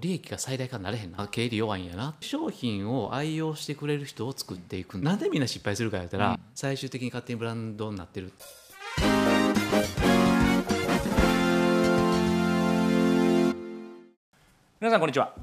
利益が最大化になれへんな。経理弱いんやな。商品を愛用してくれる人を作っていく。なんでみんな失敗するかやったら、最終的に勝手にブランドになってる。皆さんこんにちは。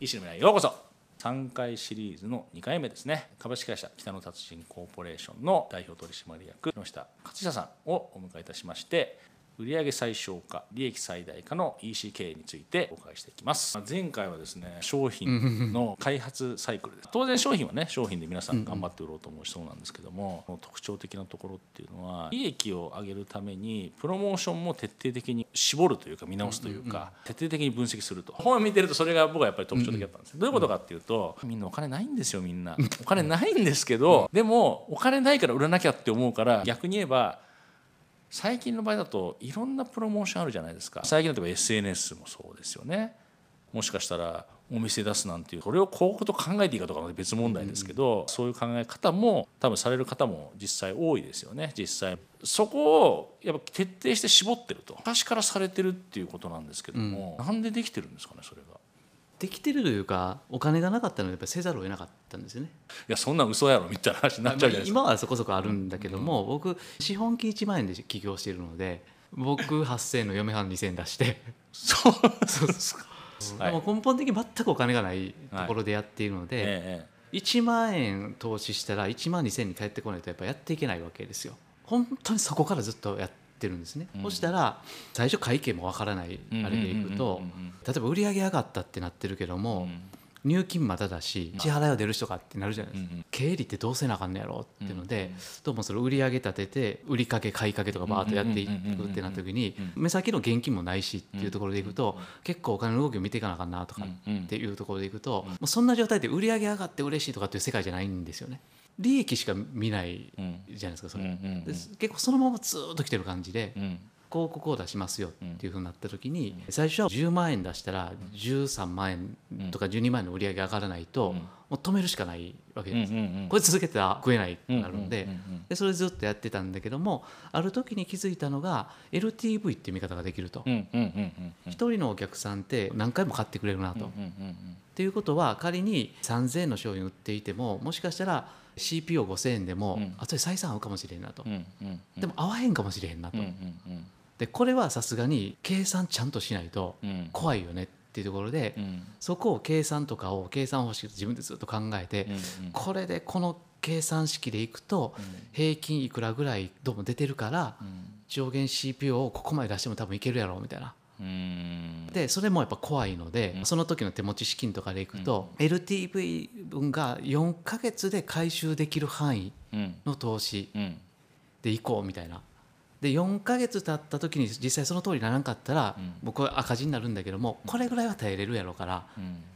医師の未来へようこそ。3回シリーズの2回目ですね。株式会社北野達人コーポレーションの代表取締役野下勝久さんをお迎えいたしまして売上最小化利益最大化の EC 経営についてお伺いしていきます。前回はですね商品の開発サイクルです。当然商品はね商品で皆さん頑張って売ろうと思うそうなんですけども特徴的なところっていうのは利益を上げるためにプロモーションも徹底的に絞るというか見直すというか徹底的に分析すると。本を見てるとそれが僕はやっぱり特徴的だったんですどういうことかっていうとみんなお金ないんですよみんな。お金ないんですけどでもお金ないから売らなきゃって思うから逆に言えば最近の場合だといろんなプロモーションあるじゃないですか。最近だと SNS もそうですよね。もしかしたらお店出すなんていう。それを広告と考えていいかとかは別問題ですけど、そういう考え方も多分される方も実際多いですよね。実際。そこをやっぱ徹底して絞ってると。昔からされてるっていうことなんですけども、うん、なんでできてるんですかねそれが。できてるというかお金がなかったのでやっぱせざるを得なかったんですよね。いやそんな嘘やろみたいな話になっちゃうじゃないですか、今はそこそこあるんだけども、うん、僕資本金1万円で起業しているので僕8000円の嫁はん2000円出して。そうそう。ですか、でも根本的に全くお金がないところでやっているので、はい。ええ、1万円投資したら1万2000円に返ってこないとやっぱやっていけないわけですよ。本当にそこからずっとやってってるんですね、うん、そしたら最初会計もわからないあれでいくと例えば売り上げ上がったってなってるけども、入金まだだし支払いは出る人かってなるじゃないですか、経理ってどうせなあかんのやろっていうので、どうもそれ売り上げ立てて売りかけ買いかけとかバーッとやっていくってなった時に目先の現金もないしっていうところでいくと結構お金の動きを見ていかなあかんなとかっていうところでいくともうそんな状態で売り上げ上がって嬉しいとかっていう世界じゃないんですよね。利益しか見ないじゃないですかそれ、結構そのままずっと来てる感じで、広告を出しますよっていうふうになった時に、最初は10万円出したら13万円とか12万円の売り上げ上がらないと、もう止めるしかないわけです、これ続けては食えないくなるのででそれずっとやってたんだけどもある時に気づいたのが LTV っていう見方ができると。一人のお客さんって何回も買ってくれるなと。っていうことは仮に3,000円の商品売っていてももしかしたら CPO5000 円でも、うん、あとで採算合うかもしれんなと、でも合わへんかもしれへんなと、でこれはさすがに計算ちゃんとしないと怖いよねっていうところで、うん、そこを計算とかを計算方式自分でずっと考えて、これでこの計算式でいくと平均いくらぐらいどうも出てるから上限 CPO をここまで出しても多分いけるやろうみたいな。でそれもやっぱ怖いので、その時の手持ち資金とかでいくと、LTV 分が4か月で回収できる範囲の投資でいこうみたいな。で4か月経った時に実際その通りにならんかったら、僕は赤字になるんだけどもこれぐらいは耐えれるやろうから、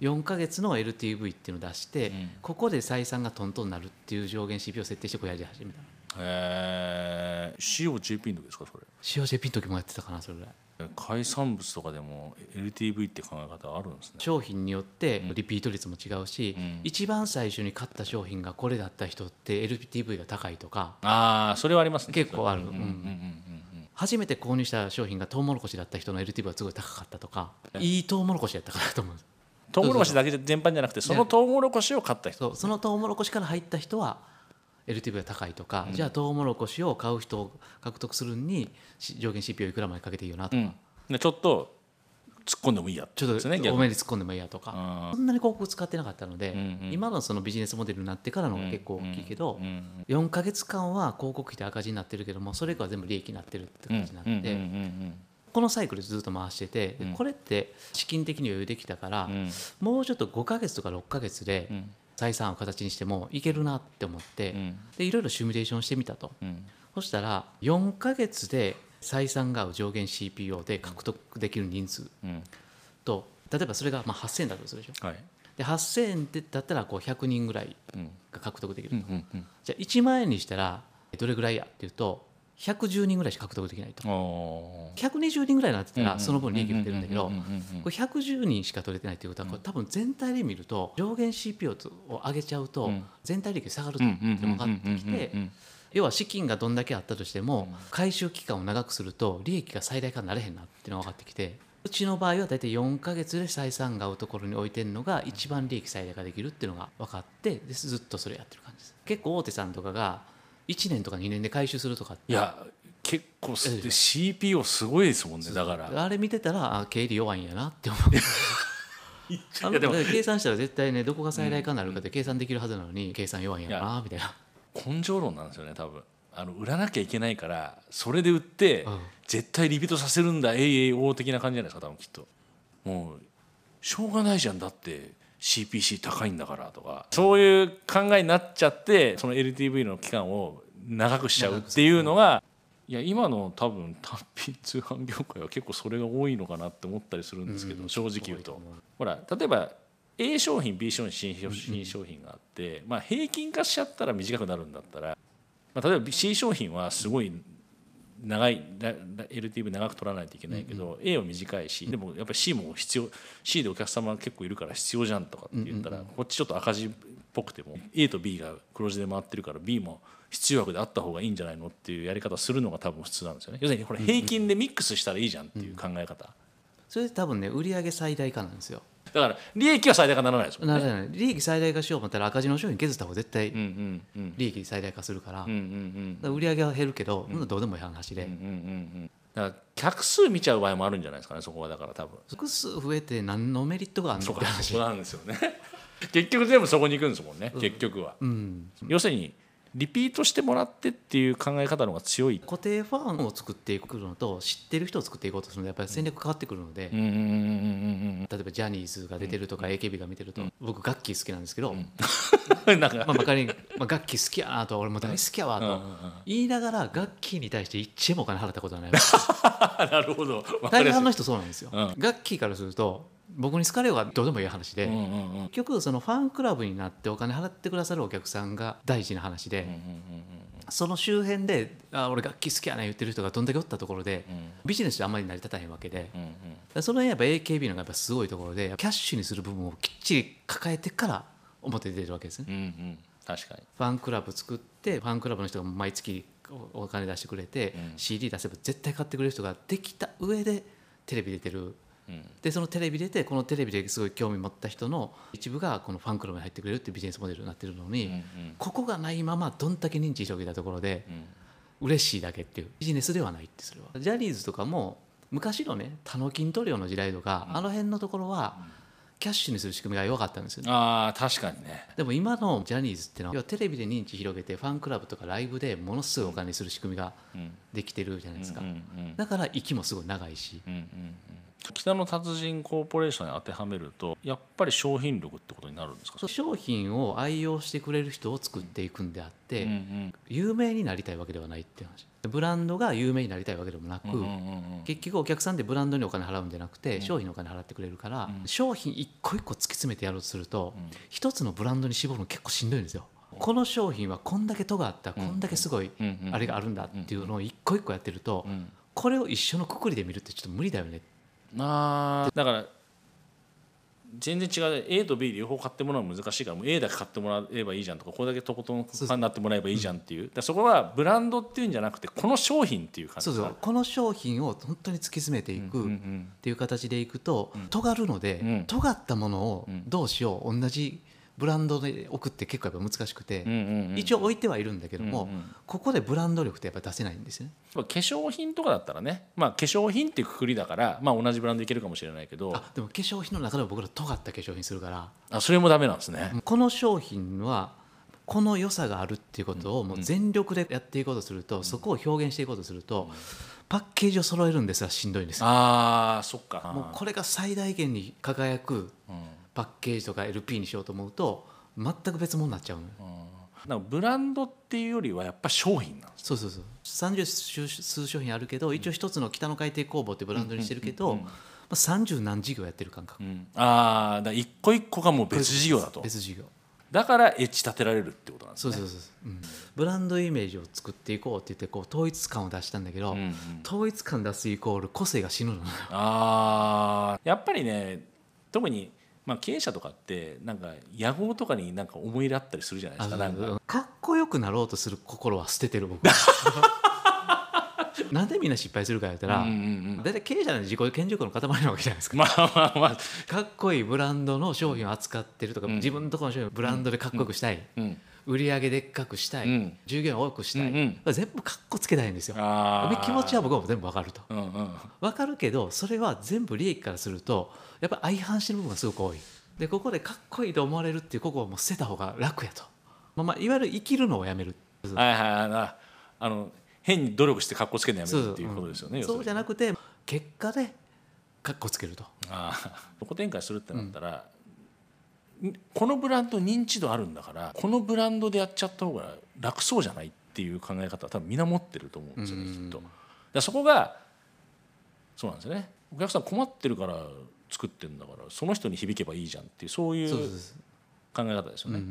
4か月の LTV っていうのを出して、ここで採算がトントンになるっていう上限 CP を設定してこうやり始めた。へえ COJP の時ですかそれ？COJP の時もやってたかなそれ。ぐらい海産物とかでも LTV って考え方あるんですね。商品によってリピート率も違うし、うん、一番最初に買った商品がこれだった人って LTV が高いとか。ああそれはありますね。結構ある、初めて購入した商品がトウモロコシだった人の LTV はすごい高かったとかいいトウモロコシやったかなと思うトウモロコシだけ全般じゃなくてそのトウモロコシを買った人。そのトウモロコシから入った人は LTV が高いとか、うん、じゃあトウモロコシを買う人を獲得するに上限 CPO いくらまでかけていいよなと。か、うん、ちょっと突っ込んでもいいやちょっと多めに突っ込んでもいいやとか。そんなに広告使ってなかったので、うんうん、今のそのビジネスモデルになってからの結構大きいけど、うんうん、4か月間は広告費で赤字になってるけどもそれ以降は全部利益になってるって感じになって。このサイクルずっと回してて、これって資金的に余裕できたから、もうちょっと5か月とか6か月で財産を形にしてもいけるなって思って、うん、でいろいろシミュレーションしてみたと、うん、そしたら4か月で採算が合う上限 CPO で獲得できる人数と、例えばそれがまあ8000円だとするでしょ、はい、で8000円だったらこう100人ぐらいが獲得できると、じゃあ1万円にしたらどれぐらいやっていうと110人ぐらいしか獲得できないと。120人ぐらいになってたらその分利益が出るんだけどこれ110人しか取れてないということはこれ多分全体で見ると上限 CPO を上げちゃうと全体利益下がるって分かってきて要は資金がどんだけあったとしても回収期間を長くすると利益が最大化になれへんなっていうのが分かってきてうちの場合は大体4か月で採算が合うところに置いてるのが一番利益最大化できるっていうのが分かってでずっとそれやってる感じです。結構大手さんとかが1年とか2年で回収するとかいや結構 CPO すごいですもんねだから。あれ見てたらあ経理弱いんやなって思う。あの計算したら絶対ねどこが最大化になるかって計算できるはずなのに計算弱いんやなみたいな。根性論なんですよね多分。あの売らなきゃいけないからそれで売って、絶対リピートさせるんだえいお的な感じじゃないですか多分きっと。もうしょうがないじゃんだって CPC 高いんだからとかそういう考えになっちゃってその LTV の期間を長くしちゃうっていうのがいや今の多分単品通販業界は結構それが多いのかなって思ったりするんですけど、正直言うと。ほら例えば A 商品 B 商品 C 商品があって、まあ、平均化しちゃったら短くなるんだったらまあ、例えば C 商品はすごい長い LTV 長く取らないといけないけど、うんうん、A は短いしでもやっぱり C も必要 C でお客様結構いるから必要じゃんとかって言ったら、うんうん、こっちちょっと赤字っぽくても A と B が黒字で回ってるから B も必要枠であった方がいいんじゃないのっていうやり方をするのが多分普通なんですよね。要するにこれ平均でミックスしたらいいじゃんっていう考え方、うんうん、それで多分ね売上最大化なんですよだから利益は最大化ならないですもんね。ならない。利益最大化しようと思ったら赤字の商品削った方が絶対利益最大化するから,、売り上げは減るけど、どうでもいい話で。だから客数見ちゃう場合もあるんじゃないですかねそこは。だから多分。複数増えて何のメリットがあるのって話。そうなんですよね。結局全部そこに行くんですもんね、結局は、うん、要するにリピートしてもらってっていう考え方の方が強い。固定ファンを作っていくのと知ってる人を作っていこうとするのやっぱり戦略変わってくるので。例えばジャニーズが出てるとか AKB が見てると、僕楽器好きなんですけど、なんか。まあまかり、まあ、楽器好きやなと俺も大好きやわと。言いながら楽器に対して一円もお金払ったことはない なるほど。大半の人そうなんですよ、楽器からすると僕に好かれようがどうでもいい話で、結局そのファンクラブになってお金払ってくださるお客さんが大事な話で、その周辺で「あ俺楽器好きやな」言ってる人がどんだけおったところで、ビジネスであんまり成り立たへんわけで、その辺やっぱ AKB のやっぱすごいところでキャッシュにする部分をきっちり抱えてから表に出るわけですね。うんうん、確かに。ファンクラブ作ってファンクラブの人が毎月お金出してくれて、うん、CD 出せば絶対買ってくれる人ができた上でテレビ出てるでそのテレビ出てこのテレビですごい興味持った人の一部がこのファンクラブに入ってくれるっていうビジネスモデルになってるのに、うんうん、ここがないままどんだけ認知広げたところで、うん、嬉しいだけっていうビジネスではないってそれは。ジャニーズとかも昔のね多の筋塗料の時代とか、うん、あの辺のところは、キャッシュにする仕組みが弱かったんですよ、ね、あ確かにね。でも今のジャニーズっていうのはテレビで認知広げてファンクラブとかライブでものすごいお金にする仕組みができてるじゃないですか、だから息もすごい長いし、うんうんうん北の達人コーポレーションに当てはめるとやっぱり商品力ってことになるんですか？商品を愛用してくれる人を作っていくんであって、うんうん、有名になりたいわけではないっていう話。ブランドが有名になりたいわけでもなく、うんうんうん、結局お客さんでブランドにお金払うんじゃなくて、うん、商品のお金払ってくれるから、うん、商品一個一個突き詰めてやろうとすると、一つのブランドに絞るの結構しんどいんですよ。この商品はこんだけ尖ったこんだけすごいあれがあるんだっていうのを一個一個やってると、これを一緒のくくりで見るってちょっと無理だよねあ。だから全然違う。A と B 両方買ってもらうの難しいからもう A だけ買ってもらえばいいじゃんとかこれだけとことんファンになってもらえばいいじゃんっていう。そこはブランドっていうんじゃなくてこの商品っていう感じ。そうそう。この商品を本当に突き詰めていくっていう形でいくと尖るので尖ったものをどうしよう。同じブランドで置くって結構やっぱ難しくて、一応置いてはいるんだけども、ここでブランド力ってやっぱ出せないんですよね。化粧品とかだったらね、まあ、化粧品っていうくくりだから、まあ、同じブランドいけるかもしれないけど。でも化粧品の中でも僕ら尖った化粧品するから。あそれもダメなんですね。この商品はこの良さがあるっていうことをもう全力でやっていこうとすると、そこを表現していこうとすると、パッケージを揃えるんですがしんどいんですああそっか。もうこれが最大限に輝くパッケージとか LP にしようと思うと全く別物になっちゃうの、うん、ブランドっていうよりはやっぱ商品なんそうそうそう。30数商品あるけど一応一つの北の海底工房ってブランドにしてるけど、三十何事業やってる感覚、うん、ああ一個一個がもう別事業だと。別事業。だからエッジ立てられるってことなんですね。そうそうそう、う。ん、ブランドイメージを作っていこうって言ってこう統一感を出したんだけど、うんうん、統一感出すイコール個性が死ぬのああやっぱりね特にまあ、経営者とかってなんか野望とかになんか思い入れあったりするじゃないですかなんか。かっこよくなろうとする心は捨ててる僕。なんでみんな失敗するかやったら、大体経営者の自己顕示欲の塊なわけじゃないですか。まあまあまあ、かっこいいブランドの商品を扱ってるとか、自分のところの商品をブランドでかっこよくしたい。売り上げでっかくしたい、うん、従業員を多くしたい、うんうん、全部かっこつけたいんですよ。気持ちは僕は全部わかると、うんうん、分かるけどそれは全部利益からするとやっぱ相反してる部分がすごく多い。でここでかっこいいと思われるっていうここをもう捨てた方が楽やと、まあ、まあいわゆる生きるのをやめる。はいはいはい。あの変に努力してかっこつけるのやめるっていうことですよねそうじゃなくて結果でかっこつけると。ああ そこ展開するってなったら、このブランド認知度あるんだからこのブランドでやっちゃった方が楽そうじゃないっていう考え方は多分みんな持ってると思うんですよね、きっと。だそこがそうなんですよね。お客さん困ってるから作ってるんだからその人に響けばいいじゃんっていうそういう考え方ですよね。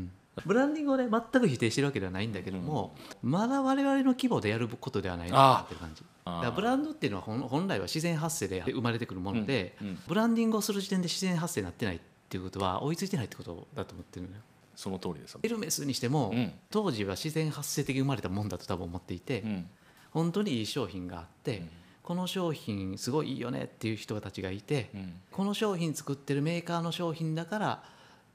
ブランディングをね全く否定してるわけではないんだけども、うん、まだ我々の規模でやることではないなっていう感じ。だからブランドっていうのは本来は自然発生で生まれてくるもので、うんうん、ブランディングをする時点で自然発生になってないっていうことは追いついてないってことだと思ってるのよ。その通りです。エルメスにしても、うん、当時は自然発生的に生まれたもんだと多分思っていて、うん、本当にいい商品があって、うん、この商品すごいいいよねっていう人たちがいて、この商品作ってるメーカーの商品だから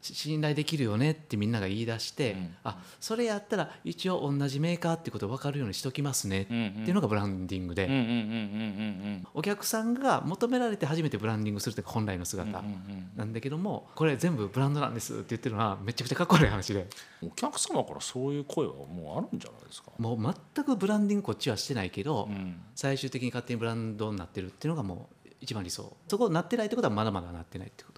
信頼できるよねってみんなが言い出して、うん、あそれやったら一応同じメーカーってこと分かるようにしときますねっていうのがブランディングで。お客さんが求められて初めてブランディングするって本来の姿なんだけどもこれ全部ブランドなんですって言ってるのはめちゃくちゃかっこいい話で。お客様からそういう声はもうあるんじゃないですか？もう全くブランディングこっちはしてないけど、うん、最終的に勝手にブランドになってるっていうのがもう一番理想。そこなってないってことはまだまだなってないってこと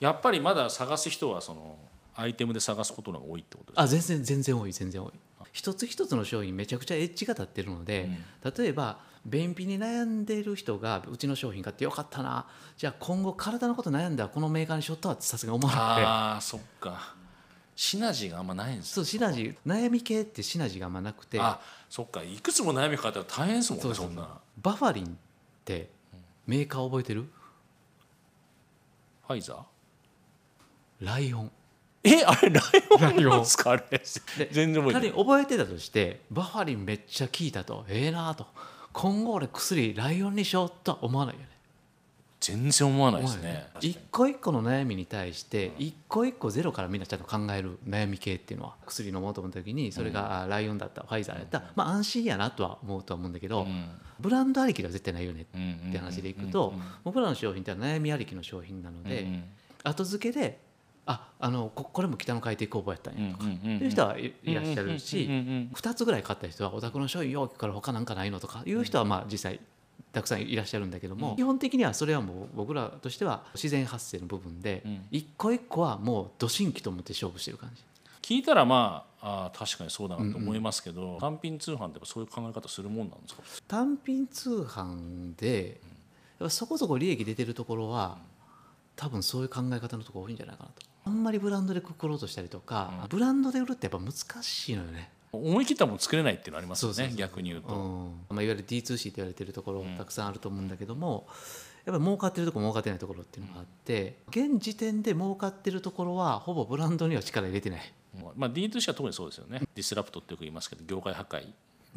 やっぱりまだ探す人はそのアイテムで探すことが多いってことですか？あ全然全然多い全然多い。一つ一つの商品めちゃくちゃエッジが立ってるので、うん、例えば便秘に悩んでる人がうちの商品買ってよかったな。じゃあ今後体のこと悩んだらこのメーカーにしよったわってさすがに思わなくて。ああそっか。シナジーがあんまないんですそうシナジー。悩み系ってシナジーがあんまなくて。あそっか。いくつも悩みかかったら大変ですもんねそんな。バファリンってメーカー覚えてる、ファイザー？ライオン。えあれライオンなんですか？あれ。全然覚え覚えてたとしてバファリンめっちゃ効いたと。ええー、なと。今後俺薬ライオンにしようとは思わないよね。全然思わないですね。一個一個の悩みに対して一個一個ゼロからみんなちゃんと考える悩み系っていうのは薬飲もうと思った時にそれがライオンだったファイザーやった。まあ安心やなとは思うとは思うんだけどブランドありきでは絶対ないよねって話でいくと僕らの商品って悩みありきの商品なので後付けでああのここれも北の海底工房やったんやとか。いう人はいらっしゃるし2つぐらい買った人はお宅の商品よう聞くから他なんかないのとかいう人はまあ実際たくさんいらっしゃるんだけども、基本的にはそれはもう僕らとしては自然発生の部分で、一個一個はもうど新規と思って勝負してる感じ。聞いたらまああ確かにそうだなと思いますけど、うん。うん、単品通販ってそういう考え方するもんなんですか？単品通販でやっぱそこそこ利益出てるところは多分そういう考え方のところ多いんじゃないかなとあんまりブランドでくくろうとしたりとか、うん、ブランドで売るってやっぱ難しいのよね。思い切ったもの作れないっていうのありますよね逆に言うと、うん、まあ、いわゆる D2C って言われてるところたくさんあると思うんだけども、やっぱり儲かってるところ儲かってないところっていうのがあって、現時点で儲かってるところはほぼブランドには力入れてない、まあ、D2C は特にそうですよね。ディスラプトってよく言いますけど業界破壊。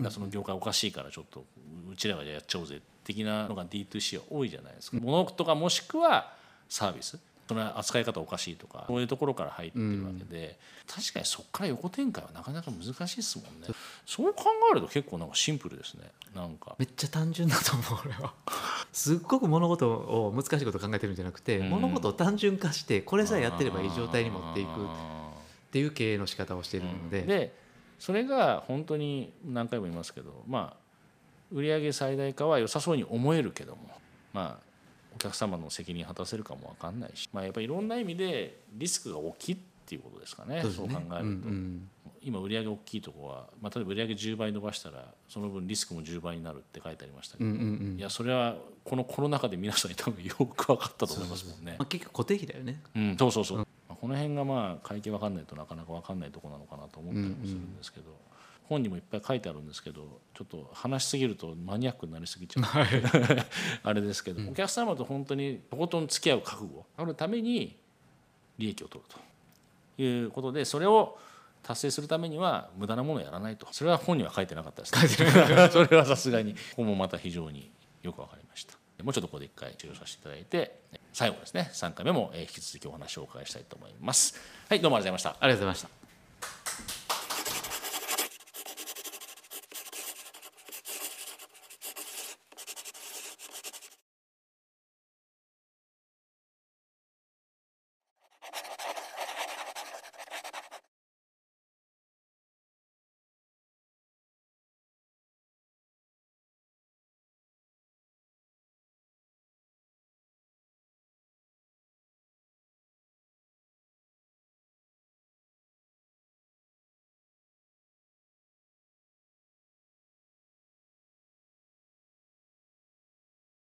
その業界おかしいからちょっとうちらがやっちゃおうぜ的なのが D2C は多いじゃないですか。物とかもしくはサービスその扱い方おかしいとかそういうところから入ってるわけで、うん、確かにそこから横展開はなかなか難しいですもんね。そう考えると結構なんかシンプルですね。なんか。めっちゃ単純だと思う俺は すっごく物事を難しいことを考えてるんじゃなくて、うん、物事を単純化してこれさえやってればいい状態に持っていくっていう経営の仕方をしているので、うん、でそれが本当に何回も言いますけどまあ売上最大化は良さそうに思えるけどもまあお客様の責任果たせるかも分かんないし、まあ、やっぱりいろんな意味でリスクが大きいっていうことですかね。そう、ね、考えると、うんうん、今売上大きいとこは、まあ、例えば売上10倍伸ばしたらその分リスクも10倍になるって書いてありましたけど、うんうんうん、いやそれはこのコロナ禍で皆さんに多分よく分かったと思いますもんね。まあ、結局固定費だよね、うん、そうそうそう、うん、この辺がまあ会計分かんないとなかなか分かんないところなのかなと思ったりもするんですけど。うんうん本にもいっぱい書いてあるんですけどちょっと話しすぎるとマニアックになりすぎちゃう、はい、あれですけど、うん、お客様と本当にとことん付き合う覚悟。あるために利益を取ると。いうことでそれを達成するためには無駄なものをやらないと。それは本には書いてなかったです、ね、それはさすがに。ここもまた非常によく分かりました。もうちょっとここで一回治療させていただいて最後ですね。3回目も引き続きお話をお伺いしたいと思います。はいどうもありがとうございました。ありがとうございました